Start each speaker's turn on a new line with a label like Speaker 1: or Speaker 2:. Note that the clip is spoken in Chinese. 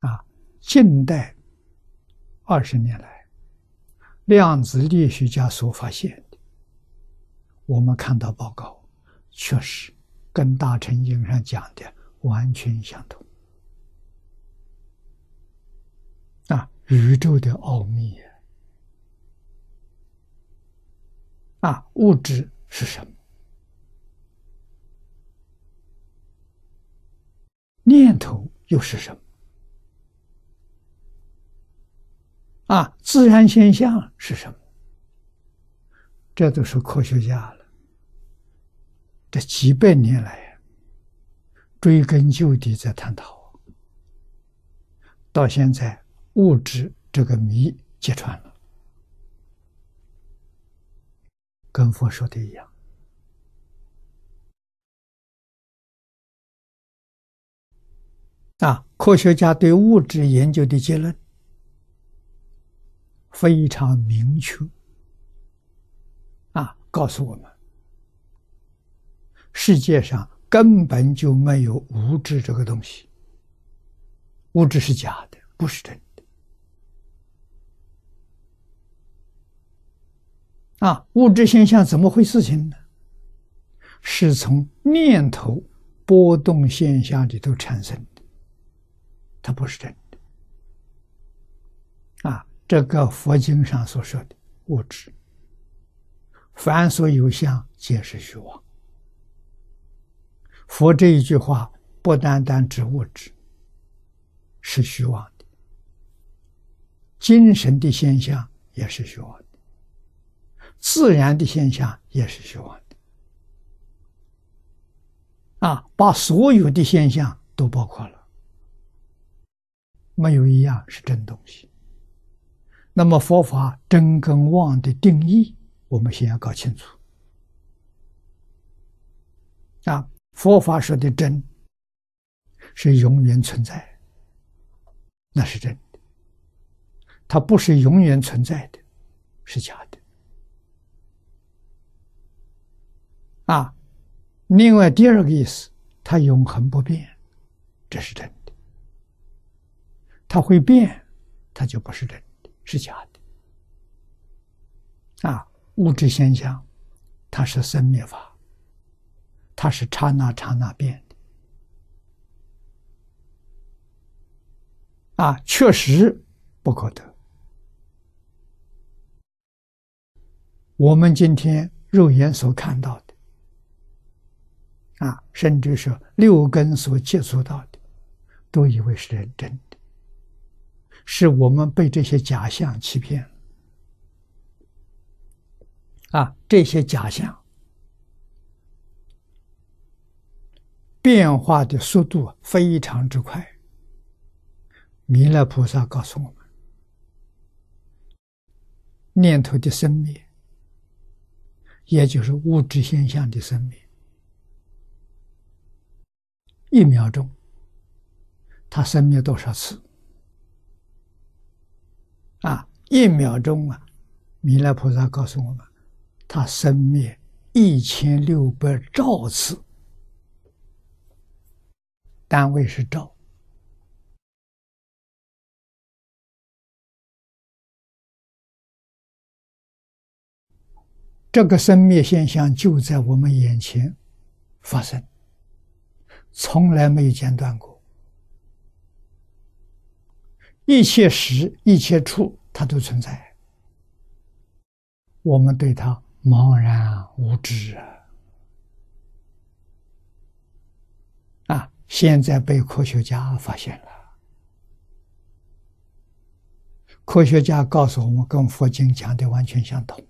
Speaker 1: 啊，近代二十年来，量子力学家所发现的，我们看到报告，确实跟大乘经上讲的完全相同。啊，宇宙的奥秘啊，物质是什么？念头又是什么？啊，自然现象是什么？这都是科学家了。这几百年来，追根究底在探讨，到现在物质这个谜揭穿了，跟佛说的一样。啊，科学家对物质研究的结论非常明确。啊，告诉我们，世界上根本就没有物质这个东西，物质是假的，不是真的。啊，物质现象怎么回事情呢？是从念头波动现象里头产生的。它不是真的！这个佛经上所说的物质，凡所有相，皆是虚妄。佛这一句话不单单指物质是虚妄的，精神的现象也是虚妄的，自然的现象也是虚妄的。啊，把所有的现象都包括了。没有一样是真东西。那么佛法真跟妄的定义，我们先要搞清楚。啊，佛法说的真，是永远存在，那是真的；它不是永远存在的，是假的。啊，另外第二个意思，它永恒不变，这是真的。它会变，它就不是真的，是假的。啊，物质现象，它是生灭法，它是刹那刹那变的。啊，确实不可得。我们今天肉眼所看到的，啊，甚至是六根所接触到的，都以为是真真。是我们被这些假象欺骗了啊！这些假象变化的速度非常之快。弥勒菩萨告诉我们：念头的生灭，也就是物质现象的生灭，一秒钟，它生灭多少次？啊，一秒钟啊！弥勒菩萨告诉我们，他生灭一千六百兆次，单位是兆。这个生灭现象就在我们眼前发生，从来没有间断过。一切时、一切处，它都存在。我们对它茫然无知啊！啊，现在被科学家发现了。科学家告诉我们，跟佛经讲的完全相同。